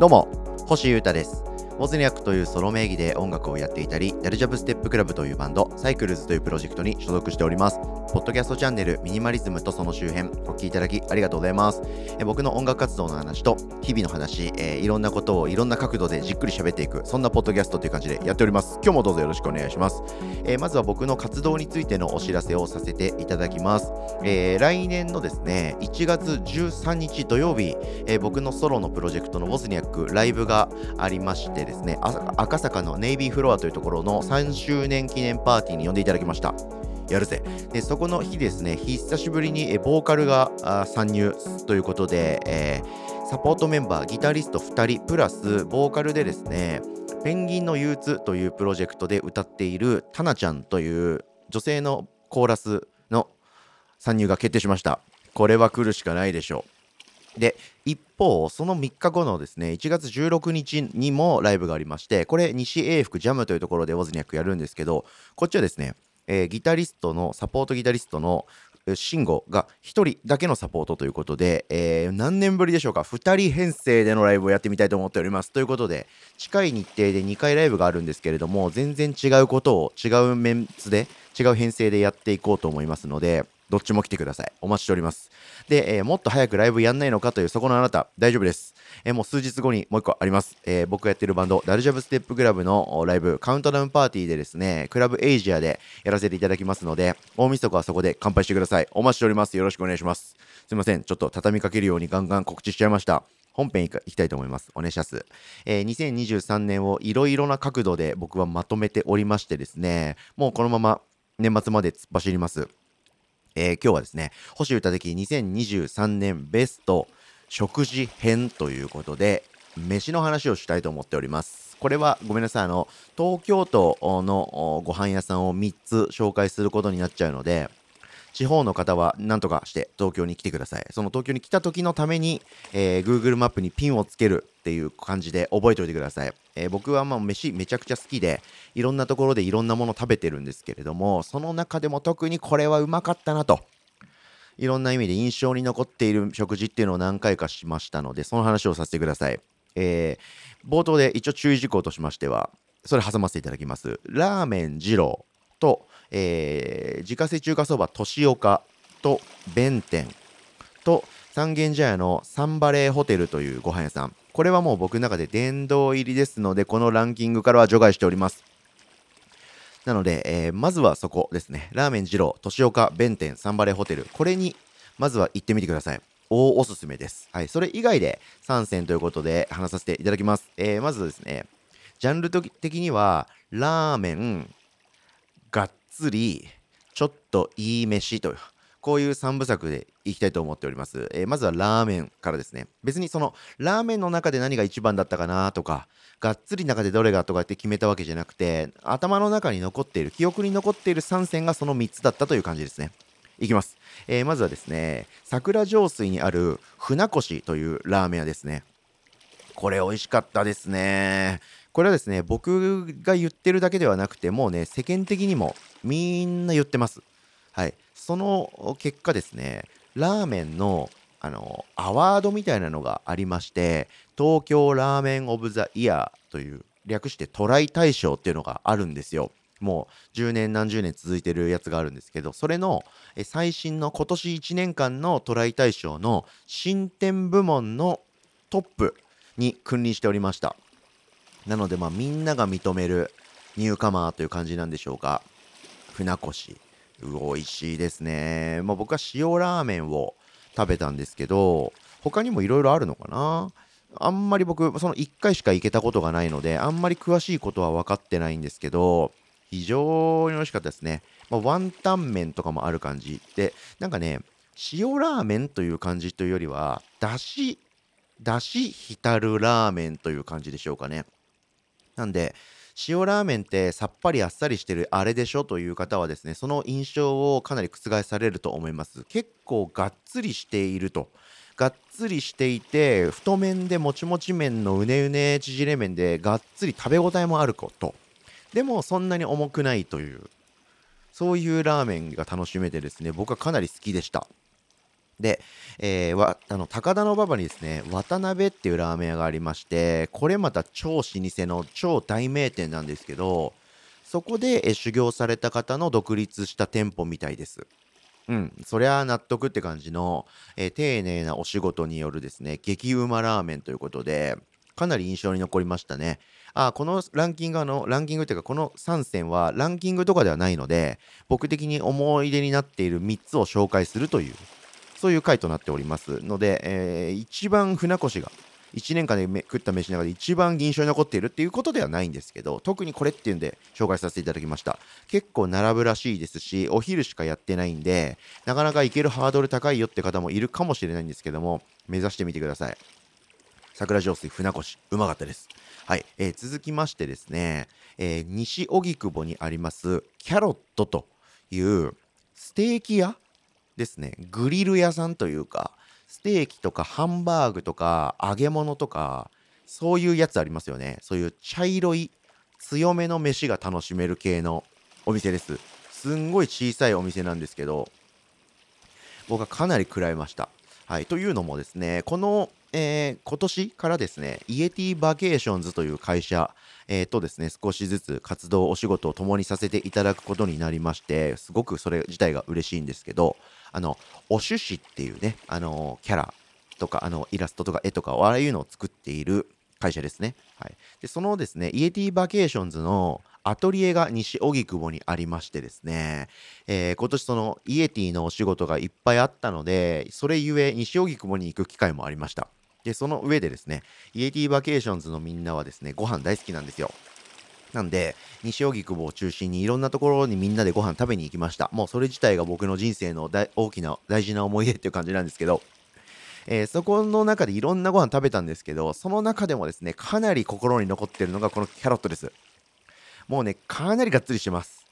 どうも星優太です。モズニャックというソロ名義で音楽をやっていたり、ダルジャブステップクラブというバンド、サイクルズというプロジェクトに所属しております。ポッドキャストチャンネル、ミニマリズムとその周辺、お聴きいただきありがとうございます。え僕の音楽活動の話と、日々の話、えー、いろんなことをいろんな角度でじっくり喋っていく、そんなポッドキャストという感じでやっております。今日もどうぞよろしくお願いします。えー、まずは僕の活動についてのお知らせをさせていただきます。えー、来年のですね、1月13日土曜日、え僕のソロのプロジェクトのボスニャックライブがありましてですね、赤坂のネイビーフロアというところの3周年記念パーティーに呼んでいただきました。やるぜ。で、そこの日ですね、久しぶりにボーカルが参入ということで、えー、サポートメンバー、ギタリスト2人、プラスボーカルでですね、ペンギンの憂鬱というプロジェクトで歌っているタナちゃんという女性のコーラスの参入が決定しました。これは来るしかないでしょう。で、一方、その3日後のですね、1月16日にもライブがありまして、これ、西英福ジャムというところでウォズニャックやるんですけど、こっちはですね、えー、ギタリストの、サポートギタリストの慎吾が1人だけのサポートということで、えー、何年ぶりでしょうか、2人編成でのライブをやってみたいと思っております。ということで、近い日程で2回ライブがあるんですけれども、全然違うことを違うメンツで、違う編成でやっていこうと思いますので、どっちも来てください。お待ちしております。で、えー、もっと早くライブやんないのかというそこのあなた、大丈夫です。えー、もう数日後にもう一個あります。えー、僕がやってるバンド、ダルジャブステップクラブのライブ、カウントダウンパーティーでですね、クラブエイジアでやらせていただきますので、大晦日はそこで乾杯してください。お待ちしております。よろしくお願いします。すいません。ちょっと畳みかけるようにガンガン告知しちゃいました。本編いきたいと思います。お願いします。えー、2023年をいろいろな角度で僕はまとめておりましてですね、もうこのまま年末まで突っ走ります。今日はですね、星歌的2023年ベスト食事編ということで、飯の話をしたいと思っております。これはごめんなさい、あの、東京都のご飯屋さんを3つ紹介することになっちゃうので、地方の方は何とかして東京に来てください。その東京に来た時のために、えー、Google マップにピンをつけるっていう感じで覚えておいてください。えー、僕はまあ飯めちゃくちゃ好きで、いろんなところでいろんなもの食べてるんですけれども、その中でも特にこれはうまかったなと。いろんな意味で印象に残っている食事っていうのを何回かしましたので、その話をさせてください。えー、冒頭で一応注意事項としましては、それ挟ませていただきます。ラーメン二郎と、えー、自家製中華そば年岡と弁天と三軒茶屋のサンバレーホテルというご飯屋さん。これはもう僕の中で殿堂入りですので、このランキングからは除外しております。なので、えー、まずはそこですね。ラーメン二郎、年岡、弁天、サンバレーホテル。これに、まずは行ってみてください。大おすすめです。はい。それ以外で参戦ということで話させていただきます。えー、まずですね、ジャンル的には、ラーメン、つり、ちょっといい飯という、こういう3部作でいきたいと思っております。えー、まずはラーメンからですね。別にそのラーメンの中で何が一番だったかなとか、がっつり中でどれがとかって決めたわけじゃなくて、頭の中に残っている、記憶に残っている3選がその3つだったという感じですね。いきます。えー、まずはですね、桜上水にある船越というラーメン屋ですね。これ美味しかったですね。これはですね、僕が言ってるだけではなくて、もうね、世間的にもみんな言ってます。はい。その結果ですね、ラーメンのあのアワードみたいなのがありまして、東京ラーメンオブザイヤーという略してトライ大賞っていうのがあるんですよ。もう10年何十年続いてるやつがあるんですけど、それの最新の今年1年間のトライ大賞の新店部門のトップに君臨しておりました。なので、まあ、みんなが認めるニューカマーという感じなんでしょうか。船越。美味しいですね。まあ、僕は塩ラーメンを食べたんですけど、他にもいろいろあるのかなあんまり僕、その1回しか行けたことがないので、あんまり詳しいことは分かってないんですけど、非常に美味しかったですね。まあ、ワンタン麺とかもある感じで、なんかね、塩ラーメンという感じというよりは、だし、だし浸るラーメンという感じでしょうかね。なんで、塩ラーメンってさっぱりあっさりしてるあれでしょという方はですね、その印象をかなり覆されると思います。結構がっつりしていると。がっつりしていて、太麺でもちもち麺のうねうね縮れ麺でがっつり食べ応えもあること。でもそんなに重くないという、そういうラーメンが楽しめてですね、僕はかなり好きでした。で、えー、あの高田馬場にですね渡辺っていうラーメン屋がありましてこれまた超老舗の超大名店なんですけどそこで、修行された方の独立した店舗みたいです。うん、そりゃ納得って感じの、えー、丁寧なお仕事によるですね激うまラーメンということでかなり印象に残りましたね。あこのランキングのランキングっていうかこの3選はランキングとかではないので僕的に思い出になっている3つを紹介するというそういう回となっておりますので、えー、一番船越が1年間で食った飯の中で一番印象に残っているっていうことではないんですけど特にこれっていうんで紹介させていただきました。結構並ぶらしいですしお昼しかやってないんでなかなか行けるハードル高いよって方もいるかもしれないんですけども目指してみてください。桜上水船越うまかったです。はい、えー、続きましてですね、えー、西荻窪にありますキャロットというステーキ屋ですねグリル屋さんというかステーキとかハンバーグとか揚げ物とかそういうやつありますよね。そういう茶色い強めの飯が楽しめる系のお店です。すんごい小さいお店なんですけど僕はかなり食らいました。はいというのもですねこのえー、今年からですね、イエティバケーションズという会社、えー、とですね、少しずつ活動、お仕事を共にさせていただくことになりまして、すごくそれ自体が嬉しいんですけど、あの、おしゅしっていうね、あの、キャラとか、あの、イラストとか絵とか、ああいうのを作っている会社ですね。はい。で、そのですね、イエティバケーションズのアトリエが西荻窪にありましてですね、えー、今年そのイエティのお仕事がいっぱいあったので、それゆえ西荻窪に行く機会もありました。で、その上でですね、イエティバケーションズのみんなはですね、ご飯大好きなんですよ。なんで、西荻窪を中心にいろんなところにみんなでご飯食べに行きました。もうそれ自体が僕の人生の大きな大事な思い出っていう感じなんですけど、えー、そこの中でいろんなご飯食べたんですけど、その中でもですね、かなり心に残ってるのがこのキャロットです。もうね、かなりがっつりしてます。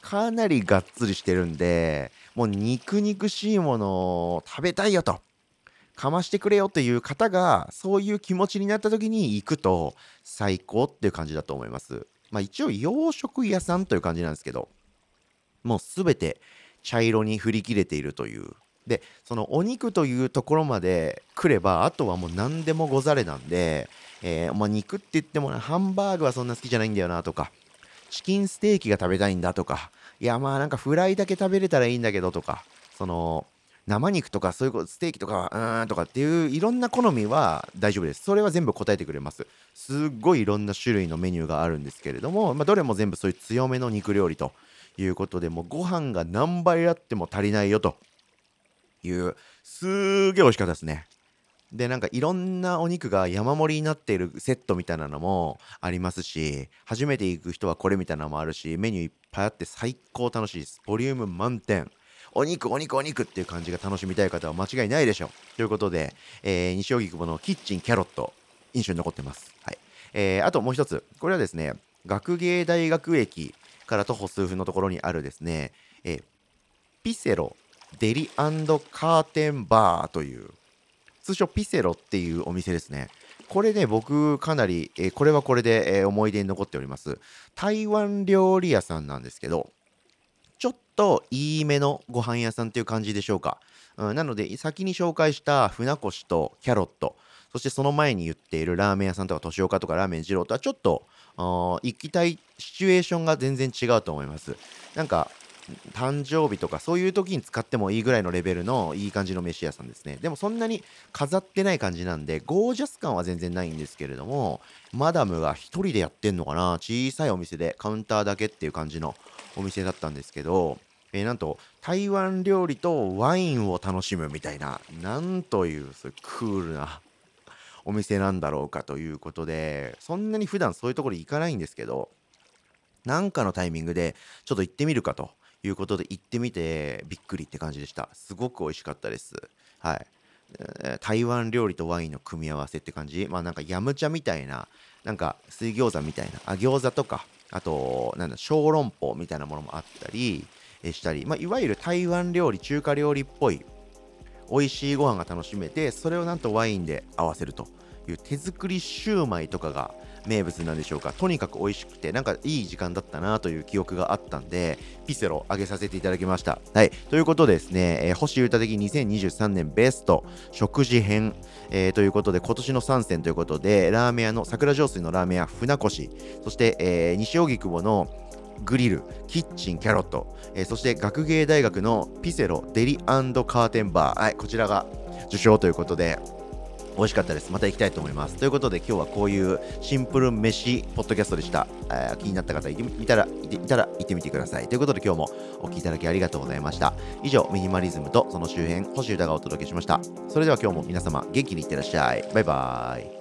かなりがっつりしてるんで、もう肉肉しいものを食べたいよと。かましてくれよっていう方がそういう気持ちになった時に行くと最高っていう感じだと思います。まあ一応洋食屋さんという感じなんですけどもう全て茶色に振り切れているという。でそのお肉というところまで来ればあとはもう何でもござれなんで、えー、まあ、肉って言っても、ね、ハンバーグはそんな好きじゃないんだよなとかチキンステーキが食べたいんだとかいやまあなんかフライだけ食べれたらいいんだけどとかその生肉とかそういうことステーキとかうーんとかっていういろんな好みは大丈夫です。それは全部答えてくれます。すっごいいろんな種類のメニューがあるんですけれども、まあ、どれも全部そういう強めの肉料理ということで、もうご飯が何倍あっても足りないよという、すーげえ美味しかったですね。で、なんかいろんなお肉が山盛りになっているセットみたいなのもありますし、初めて行く人はこれみたいなのもあるし、メニューいっぱいあって最高楽しいです。ボリューム満点。お肉、お肉、お肉っていう感じが楽しみたい方は間違いないでしょう。ということで、えー、西荻窪のキッチンキャロット、印象に残ってます。はい。えー、あともう一つ、これはですね、学芸大学駅から徒歩数分のところにあるですね、えー、ピセロデリカーテンバーという、通称ピセロっていうお店ですね。これね、僕かなり、えー、これはこれで、えー、思い出に残っております。台湾料理屋さんなんですけど、といいめのご飯屋さんっていう感じでしょうか。うん、なので、先に紹介した船越とキャロット、そしてその前に言っているラーメン屋さんとか、年岡とかラーメン二郎とはちょっと、行きたいシチュエーションが全然違うと思います。なんか、誕生日とかそういう時に使ってもいいぐらいのレベルのいい感じの飯屋さんですね。でもそんなに飾ってない感じなんで、ゴージャス感は全然ないんですけれども、マダムが1人でやってんのかな？小さいお店でカウンターだけっていう感じのお店だったんですけど、えー、なんと台湾料理とワインを楽しむみたいな、なんというそういうクールなお店なんだろうかということで、そんなに普段そういうところ行かないんですけど、なんかのタイミングでちょっと行ってみるかということで行ってみてびっくりって感じでした。すごく美味しかったです。はい。台湾料理とワインの組み合わせって感じ？まあなんかヤムチャみたいな、なんか水餃子みたいな、あ、餃子とか、あと、なんだ、小籠包みたいなものもあったりしたり、まあ、いわゆる台湾料理、中華料理っぽい美味しいご飯が楽しめて、それをなんとワインで合わせるという手作りシューマイとかが名物なんでしょうか。とにかく美味しくてなんかいい時間だったなという記憶があったんでピセロあげさせていただきました。はい。ということでですね、えー、星歌的2023年ベスト食事編、えー、ということで今年の参戦ということでラーメン屋の桜上水のラーメン屋船越。そして、えー、西荻窪のグリル、キッチン、キャロット、えー、そして学芸大学のピセロ、デリカーテンバー、はい、こちらが受賞ということで、美味しかったです。また行きたいと思います。ということで今日はこういうシンプル飯ポッドキャストでした。えー、気になった方いてみたらいたら行ってみてください。ということで今日もお聴きいただきありがとうございました。以上、ミニマリズムとその周辺、星歌がお届けしました。それでは今日も皆様元気にいってらっしゃい。バイバーイ。